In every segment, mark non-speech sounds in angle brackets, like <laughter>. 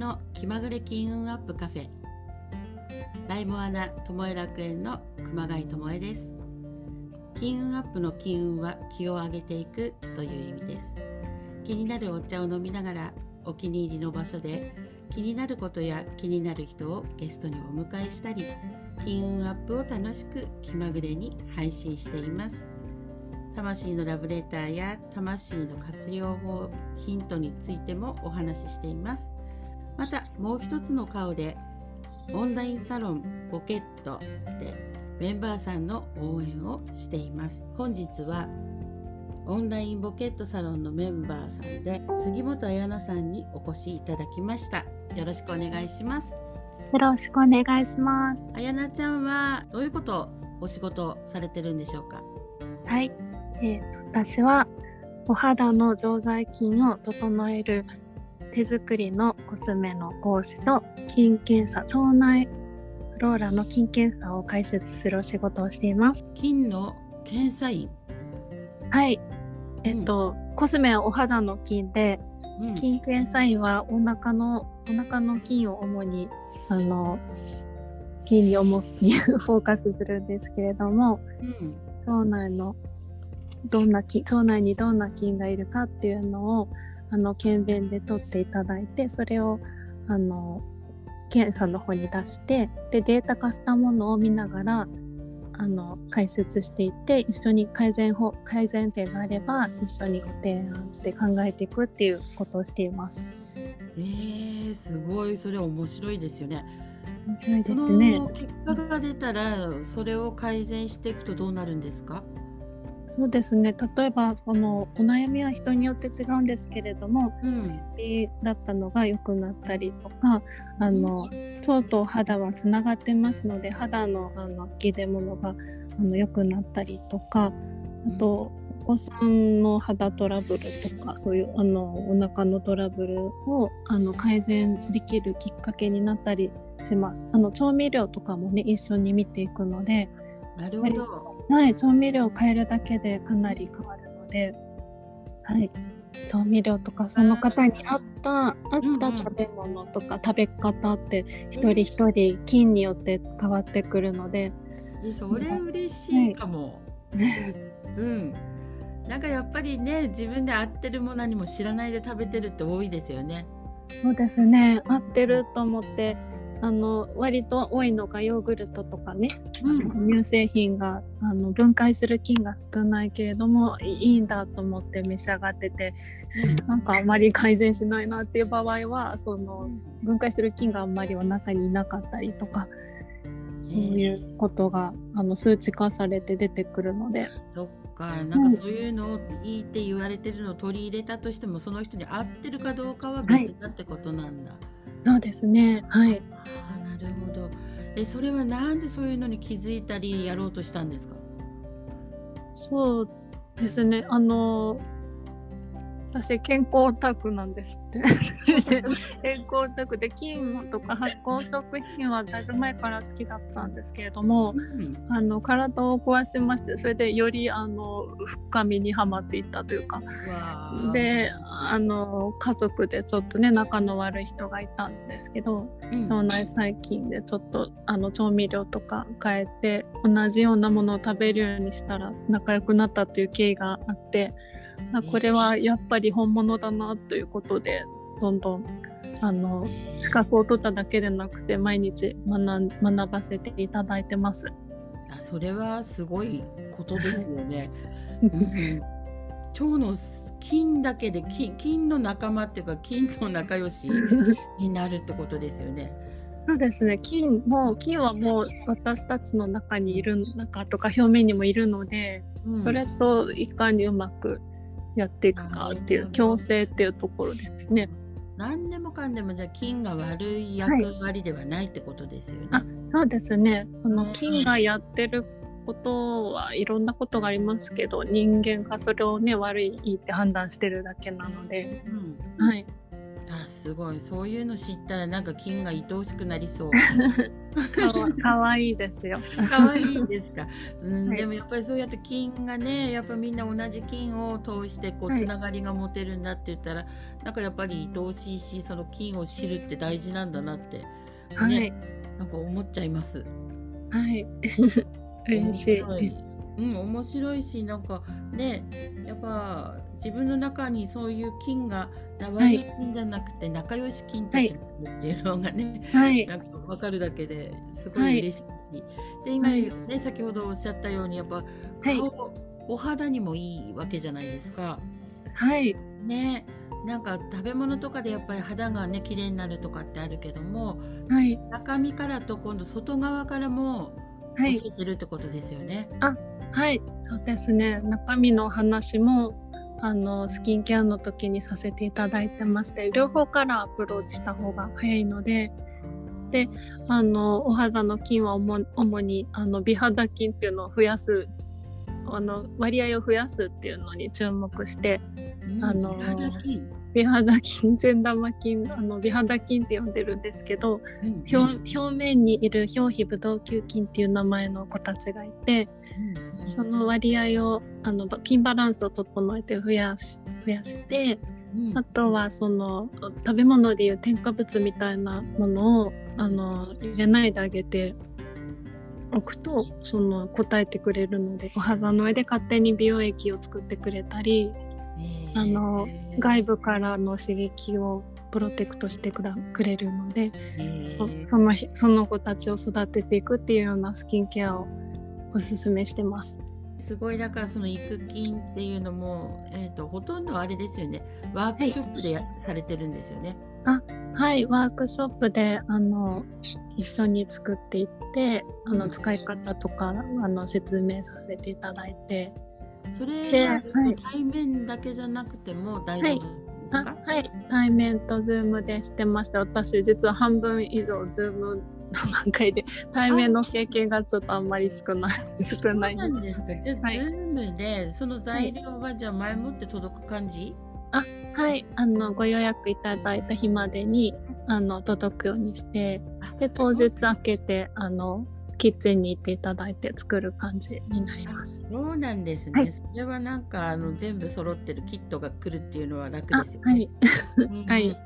の気まぐれ金運アップカフェ。ライモアナ友恵楽園の熊谷智恵です。金運アップの金運は気を上げていくという意味です。気になるお茶を飲みながらお気に入りの場所で気になることや気になる人をゲストにお迎えしたり金運アップを楽しく気まぐれに配信しています。魂のラブレターや魂の活用法ヒントについてもお話ししています。またもう一つの顔でオンラインサロンポケットでメンバーさんの応援をしています。本日はオンラインボケットサロンのメンバーさんで杉本彩奈さんにお越しいただきました。よろしくお願いします。よろしくお願いします。彩奈ちゃんはどういうことをお仕事されてるんでしょうか？はい。えー、私はお肌の常在菌を整える手作りのコスメの講師と菌検査腸内フローラの菌検査を解説するお仕事をしています。菌の検査員。はい。えっと、うん、コスメはお肌の菌で、うん、菌検査員はお腹のお腹の菌を主にあの菌に主に <laughs> フォーカスするんですけれども、うん、腸内のどんな菌腸内にどんな菌がいるかっていうのをあの検便で取っていただいてそれをあの検査の方に出してでデータ化したものを見ながらあの解説していって一緒に改善法改善点があれば一緒にご提案して考えていくっていうことをしています。えー、すごいそれ面白いですよね。面白いですね。結果が出たらそれを改善していくとどうなるんですか？そうですね。例えばこのお悩みは人によって違うんですけれども、うん、だったのが良くなったりとかあの腸と肌はつながってますので肌のあの切れ物があの良くなったりとかあと、お子さんの肌トラブルとかそういうあのお腹のトラブルをあの改善できるきっかけになったりします。あの調味料とかもね一緒に見ていくのでなるほどはい、調味料を変えるだけでかなり変わるので、はい、調味料とかその方に合った合った食べ物とか食べ方って一人一人菌によって変わってくるので、それ嬉しいかも。はい、うん。なんかやっぱりね自分で合ってるものにも知らないで食べてるって多いですよね。そうですね合ってると思ってあの割と多いのがヨーグルトとかね、うん、乳製品があの分解する菌が少ないけれどもいいんだと思って召し上がってて、うん、なんかあまり改善しないなっていう場合はその分解する菌があんまりお腹にいなかったりとか。そういうことが、あの数値化されて出てくるので。そっか、なんかそういうのをいいって言われてるのを取り入れたとしても、その人に合ってるかどうかは別だってことなんだ。はいそうですね。はい。あなるほど。え、それはなんでそういうのに気づいたりやろうとしたんですか？そうですね。あの私健康オタクなんですって。<laughs> 健康オタクで金とか発酵食品はだいぶ前から好きだったんですけれども、うん、あの体を壊しましてそれでよりあの深みにはまっていったというか。であの家族でちょっとね仲の悪い人がいたんですけど、うん、腸内細菌でちょっとあの調味料とか変えて同じようなものを食べるようにしたら仲良くなったという経緯があって。これはやっぱり本物だなということでどんどんあの資格を取っただけでなくて毎日学学ばせていただいてます。あそれはすごいことですよね。<laughs> うん、腸の菌だけで菌菌の仲間っていうか菌と仲良しになるってことですよね。そうですね菌も菌はもう私たちの中にいる中とか表面にもいるので、うん、それといかにうまくやっていくかっていう強制っていうところですね。何でもかんでもじゃあ菌が悪い役割ではないってことですよね。はい、あそうですね。その菌がやってることはいろんなことがありますけど人間がそれをね悪いって判断してるだけなので、うん、はい。あすごいそういうの知ったらなんか金が愛おしくなりそうかわかわいいですよ。可愛いですか、うんはいでもやっぱりそうやって金がねやっぱみんな同じ金を通してこうはいつながりが持てるんだって言ったら、なんかやっぱり愛おしいしその金を知るって大事なんだなって、はい、ねなんか思っちゃいます。はい。<laughs> 嬉しい。面白いうん、面白いしなんかねやっぱ自分の中にそういう金が悪い金じゃなくて仲良し金たちっていうのがね、はい。なんか分かるだけですごい嬉しいし、で今はいね先ほどおっしゃったようにやっぱ顔、お肌にもいいわけじゃないですか。はい。ねなんか食べ物とかでやっぱり肌がね綺麗になるとかってあるけどもはい。中身からと今度外側からもはい。教えてるってことですよね。はい。そうですね。中身の話も。あのスキンケアの時にさせていただいてまして両方からアプローチした方が早いのでであのお肌の菌は主主にあの美肌菌っていうのを増やすあの割合を増やすっていうのに注目してうんあの美肌菌。善玉菌あの美肌菌って呼んでるんですけどうん表表面にいる表皮ブドウ球菌っていう名前の子たちがいてうんその割合をあの菌バランスを整えて増やし増やしてうん。あとはその食べ物でいう添加物みたいなものをあの入れないであげておくとその答えてくれるのでお肌の上で勝手に美容液を作ってくれたりえ。ーあの外部からの刺激をプロテクトしてくれるので、え。ーそそのひその子たちを育てていくっていうようなスキンケアをおすすめしてます。すごいだからその育金っていうのも、えー、とほとんどあれですよね。ワークショップでや、されてるんですよね。はい、ワークショップであの一緒に作っていってあのうん。使い方とかあの説明させていただいて。それでは、はい。対面だけじゃなくても大丈夫ですあか、はい。対面とズームでしてました私実は半分以上ズームの段階で対面の経験がちょっとあんまり少ない少ない。なんですか。じゃあ、はい。ズームでその材料はじゃあ前もって届く感じ、はい。あのご予約いただいた日までにあの届くようにしてで当日開けてあのキッチンに行っていただいて作る感じになります。そうなんですね、はい。それはなんかあの全部揃ってるキットが来るっていうのは楽あですよね。はい。うん。<laughs> はい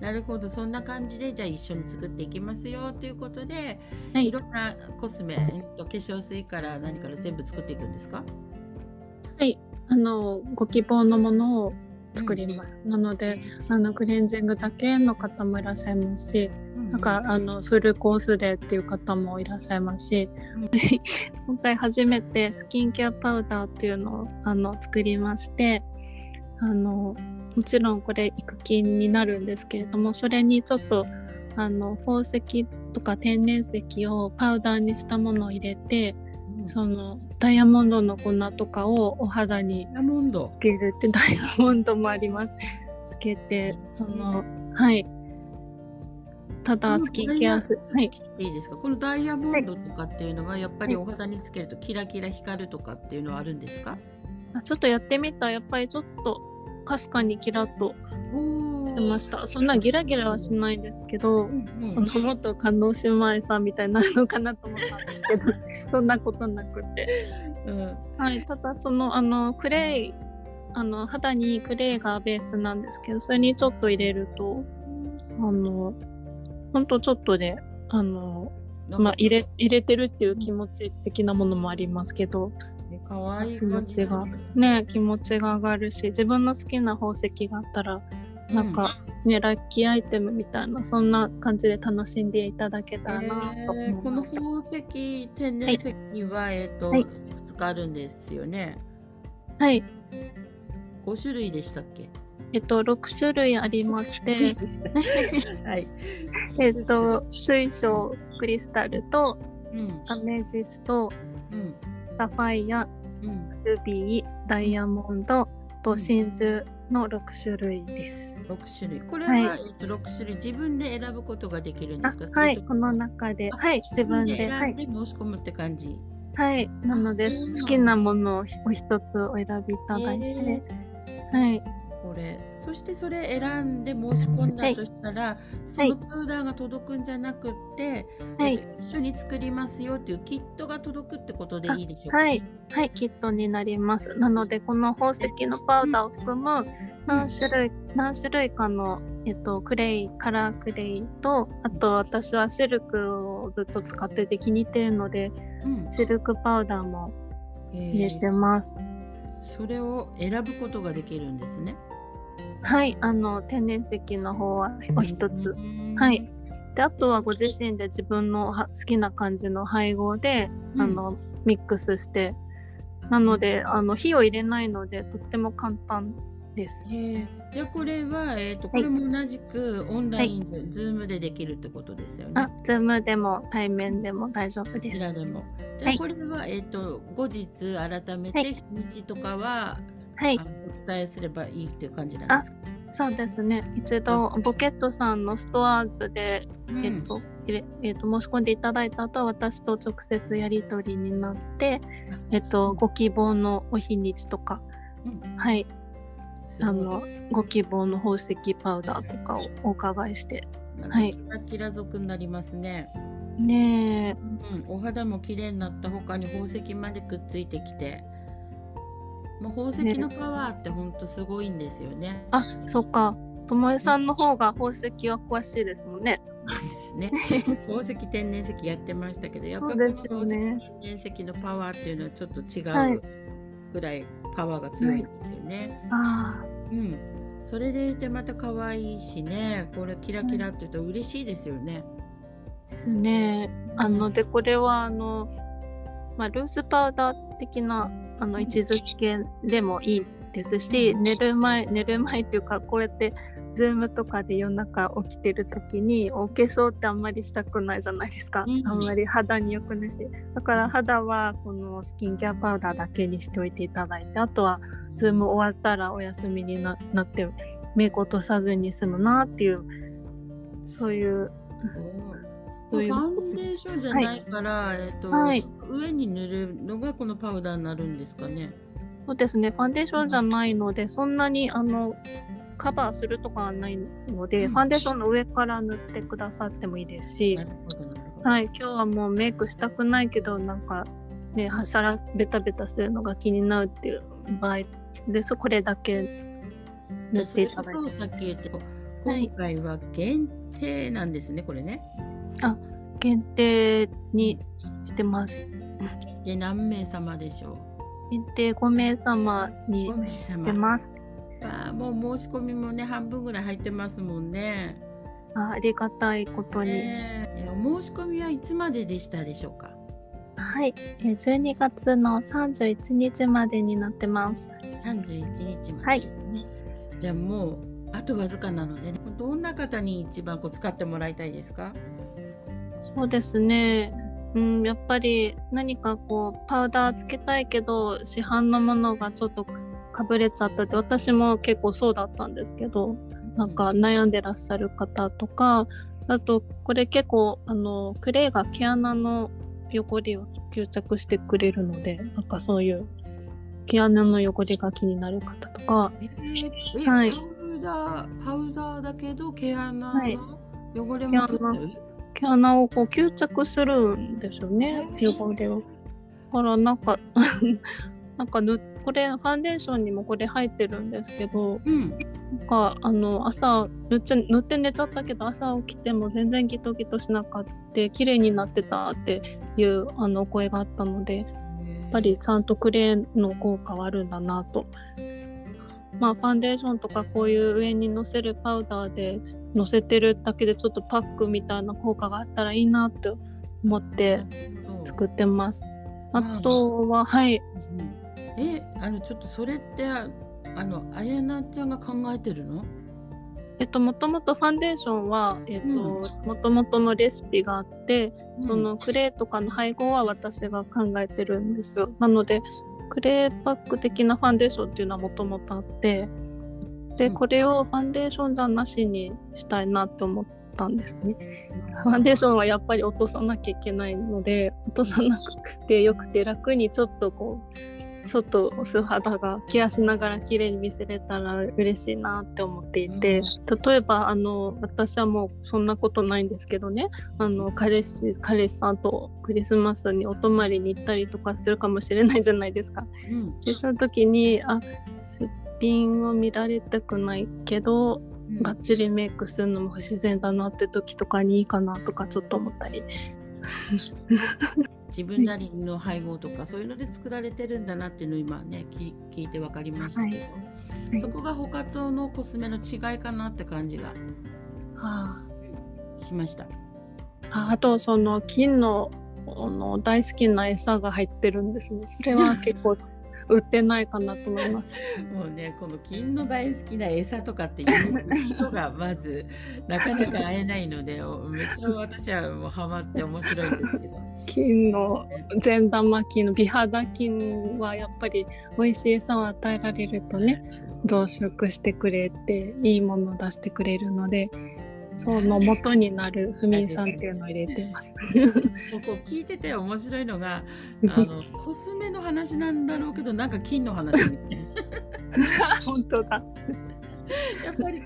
なるほど。そんな感じでじゃあ一緒に作っていきますよということで、はい。いろんなコスメ、えっと、化粧水から何から全部作っていくんですか？はい、あのご希望のものを作ります。なので、あのクレンジングだけの方もいらっしゃいますし、なんかあのフルコースでっていう方もいらっしゃいますし、うん。<laughs> 今回初めてスキンケアパウダーっていうのをあの作りまして、あのもちろんこれ育菌になるんですけれども、それにちょっとあの宝石とか天然石をパウダーにしたものを入れて、うん。そのダイヤモンドの粉とかをお肌にダイヤモンド？つけるってダイヤモンドもあります。つけてそのはい。ただスキンケアこはい。聞いていいですか？このダイヤモンドとかっていうのはやっぱりお肌につけるとキラキラ光るとかっていうのはあるんですか？あちょっとやってみた。らやっぱりちょっとかすかにキラッとお出ました。そんなギラギラはしないですけど、うんうんあのもっと加納姉妹さんみたいになるのかなと思ったんですけど、そんなことなくて。うんはい、ただそのあのクレイあの肌にクレイがベースなんですけどそれにちょっと入れるとあのほんとちょっとであの、まあ、入れ入れてるっていう気持ち的なものもありますけど、ねかわいい気持ちが。ね気持ちが上がるし自分の好きな宝石があったらなんか、ねラッキーアイテムみたいなそんな感じで楽しんでいただけたらなとえーこの思いました。宝石天然石は、えっ、と、はい。いくつかあるんですよね。はい。5種類でしたっけ？えっと、6種類ありまして、<laughs> はい、えっと、水晶クリスタルとうん。アメジスト、うんサファイア、うん、ルビー、ダイヤモンドと真珠の6種類です。6種類。これは、はい。えっと、6種類。自分で選ぶことができるんであすか？はい、この中で、はい、自分で、はい、選んで申し込むって感じ、はい、なので好きなものをお一つお選びいただいて、はい、これ。そしてそれ選んで申し込んだとしたら、そのパウダーが届くんじゃなくって、はい。えっと一緒に作りますよっていうキットが届くってことでいいでしょうか、はい、はい、キットになります。なので、この宝石のパウダーを含む何種類、何種類かの、えっと、クレイ、カラークレイと、あと私はシルクをずっと使ってて気に入ってるので、うん。シルクパウダーもえ入れーてます。それを選ぶことができるんですね。はい、あの、天然石の方はお一つ。うんはい。で、あとはご自身で自分のは好きな感じの配合で、あのミックスしてなのであの火を入れないのでとっても簡単です。へえじゃあこれは、えー、とこれも同じくオンラインで、ズームでできるってことですよね。あ、ズームでも対面でも大丈夫こです。でも。じゃあはいこれは、えっ、と後日改めはいて日にちとかは、はいあ、のお伝えすればいいっていう感じなんですか？そうですね。一度ボケットさんのストアーズで、うん。えっと入れえっと申し込んでいただいた後は私と直接やり取りになって、えっとご希望のお日にちとか、うん。はい、あのご希望の宝石パウダーとかをお伺いして、はい。キラキラ族になりますね。ねえ、うん、お肌も綺麗になった他に宝石までくっついてきて。もう宝石のパワーって本当すごいんですよね。あ、そっか。ともえさんの方が宝石は詳しいですもんね。ですね。<laughs> 宝石天然石やってましたけど、やっぱりこのよね。天然石のパワーっていうのはちょっと違はいうぐらいパワーが強いんですよね。あうん。それでいてまた可愛いしね、これキラキラって言うと嬉しいですよね。あ、ですね。あの、で、これは、あの、まあ、ルースパウダー的な、あの、位置づけでもいいですし、寝る前、寝る前っていうか、こうやって、ズームとかで夜中起きてる時にお化粧ってあんまりしたくないじゃないですか、うん。あんまり肌に良くないし。だから肌はこのスキンケアパウダーだけにしておいていただいてあとはズーム終わったらお休みになってメイク落とさずに済むなっていうそういうういファンデーションじゃないから、えっと、はい。上に塗るのがこのパウダーになるんですかね。そうですね。ファンデーションじゃないのでそんなにあのカバーするとかはないので、うん。ファンデーションの上から塗ってくださってもいいですし。はい、今日はもうメイクしたくないけどなんかねはさらベタベタするのが気になるっていう場合でそこれだけ塗っていただいて。今回は限定なんですね、これね。限定にしてますで何名様でしょ限定5名様うに ?5 名して様。ますあーもう申し込みもね半分ぐらい入ってますもんね。あありがたいことに、ねえお申し込みはいつまででしたでしょうか？はいえー12月の31日までになってます ?31 日まで、はいね。じゃあもうあとわずかなので、ね、どんな方に一番こう使ってもらいたいですか？そうですね。うん、やっぱり何かこうパウダーつけたいけど市販のものがちょっとかぶれちゃったって私も結構そうだったんですけどなんか悩んでらっしゃる方とかあとこれ結構あのクレイが毛穴の汚れを吸着してくれるのでなんかそういう毛穴の汚れが気になる方とかえーえはい。パウダーパウダーだけど毛穴はい。の汚れも取ってる、毛穴をこう吸着するんですよね汚れを。だからなんか <laughs> なんかぬこれファンデーションにもこれ入ってるんですけどうんなんかあの朝塗っちゃ塗って寝ちゃったけど朝起きても全然ギトギトしなかった綺麗になってたっていうあのお声があったのでやっぱりちゃんとクレーの効果はあるんだなと。まあファンデーションとかこういう上にのせるパウダーでのせてるだけでちょっとパックみたいな効果があったらいいなって思って作ってます。あとは、はい。うんえあのちょっとそれってああのあやなちゃんが考えてるの？えっと、もともとファンデーションは、えっと、もともとのレシピがあって、そのクレーとかの配合は私が考えてるんですよ。なので、クレーパック的なファンデーションっていうのはもともとあって、で、うんこれをファンデーションじゃなしにしたいなって思ったんですね。ファンデーションはやっぱり落とさなきゃいけないので、落とさなくてよくて楽にちょっとこう、ちょっとお素肌がケアしながら綺麗に見せれたら嬉しいなって思っていて、例えばあの私はもうそんなことないんですけどねあの彼氏彼氏さんとクリスマスにお泊まりに行ったりとかするかもしれないじゃないですか。うんでその時にあすっぴんを見られたくないけどバッチリメイクするのも不自然だなって時とかにいいかなとかちょっと思ったり。<laughs> 自分なりの配合とかそういうので作られてるんだなっていうのを今ねき聞いて分かりましたけど、はいそこが他とのコスメの違いかなって感じがはしました。あ、とその金のあの大好きな餌が入ってるんですね。それは結構売ってないかなと思います。もうねこの金の大好きな餌とかっていう人がまずなかなか会えないのでおめっちゃ私はもうハマって面白いですけど。金の善玉菌の美肌菌はやっぱり美味しい餌を与えられるとね増殖してくれていいものを出してくれるのでその元になる不眠酸っていうのを入れてます。<laughs> ここ聞いてて面白いのがあのコスメの話なんだろうけどなんか金の話みたいな。<laughs> 本当だ。やっぱり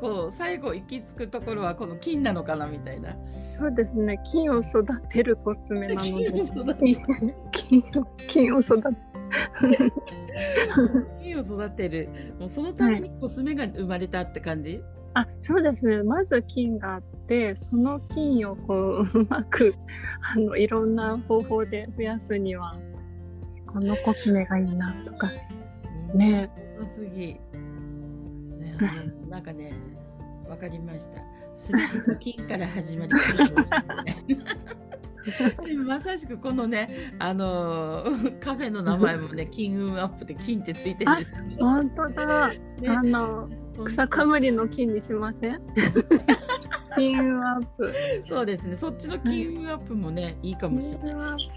こう最後行き着くところはこの金なのかなみたいな。そうですね。金を育てるコスメなので。金を育て金を育て金を育てる <laughs> もうそのためにコスメが生まれたって感じ、あそうですねまず金があってその金をこううまく <laughs> あのいろんな方法で増やすにはこのコスメがいいなとかねすごすぎ。ね、<laughs> なんかね、わかりました。すべての金から始まりでも <laughs> <laughs> まさしくこのね、あのー <laughs> カフェの名前もね、<laughs> 金運アップで金ってついてるんですけど、本当だ、ね。あの草かむりの金にしません金運アップ。そうですね、そっちの金運アップもね、いいかもしれない。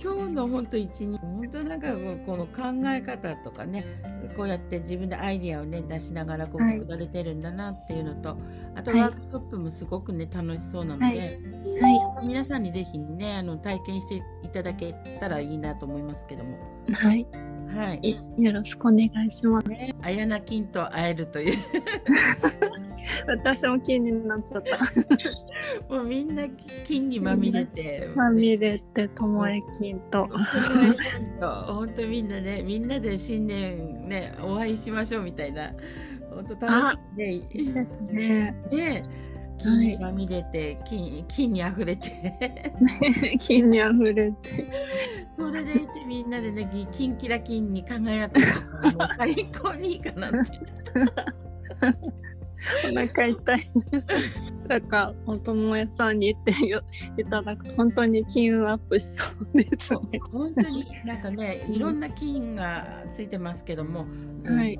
今日の本当一日本当なんかこうこの考え方とかねこうやって自分でアイディアをね出しながらこうはい。作られてるんだなっていうのと、あとはいワークショップもすごくね楽しそうなので、はい。はい皆さんにぜひねあの体験していただけたらいいなと思いますけども。はい。はい。よろしくお願いします。あやな金と会えるという。<laughs> 私も金になっちゃった。<laughs> もうみんな金にまみれて。まみれてと。もえ金と。本当みんなねみんなで新年ねお会いしましょうみたいな。本当楽しいね。いいですね。ね金にまみれて、金金にあふれて。<laughs> 金にあふれて。それでいてみんなでね金キラ金に輝く最高にいいかなって <laughs> <laughs> お腹痛い。<laughs> なんかお友達さんに言ってよいただくと本当に金運アップしそうですね。本当になんかねいろんな金がついてますけども、うんはい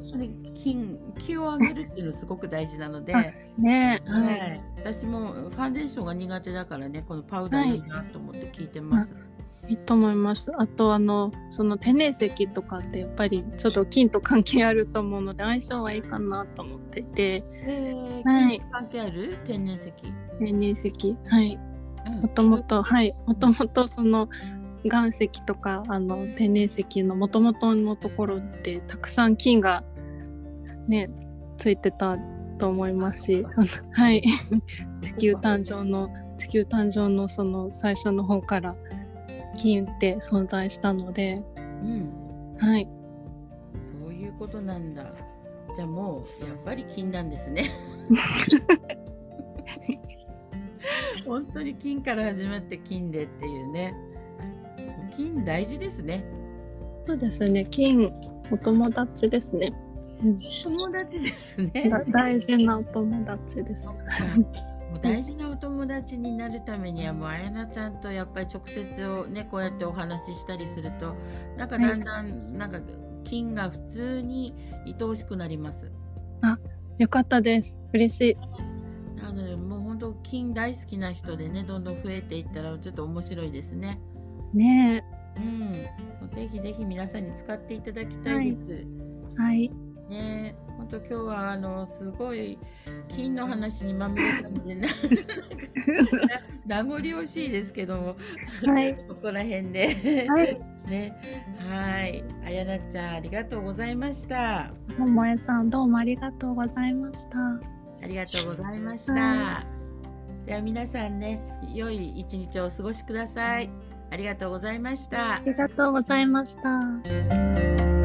金気を上げるっていうのすごく大事なので、あねえ、ははい。い、私もファンデーションが苦手だからねこのパウダーいいなと思って聞いてます。いいと思います。あとあのその天然石とかってやっぱりちょっと金と関係あると思うので相性はいいかなと思っていて。えーはい。金関係ある？天然石、天然石。はい。うん。もともとはい。もともとその岩石とかあの天然石のもともとのところでたくさん金がねついてたと思いますし。はい。<laughs> 地球誕生の地球誕生のその最初の方から金って存在したのでうんはいそういうことなんだ。じゃあもうやっぱり金なんですね。<laughs> 本当に金から始まって金でっていうね。金大事ですね。そうですね金お友達ですね、うん友達ですね。だ大事なお友達ですもう大事なお友達になるためにはもうあやなちゃんとやっぱり直接をねこうやってお話ししたりするとなんかだんだんなんか金が普通に愛おしくなります。よかったです。嬉しい。なのでもう本当金大好きな人でねどんどん増えていったらちょっと面白いですね。ねうん、ぜひぜひ皆さんに使っていただきたいです。えはい。ね本当今日はあのすごい金の話にまみれたのでな <laughs> 名残惜しいですけども、はいここら辺で、はいね、はい、あやなちゃんありがとうございました。ともえさんどうもありがとうございました。ありがとうございました。はでは皆さんね、良い一日をお過ごしください。ありがとうございましたあ。りがとうございました。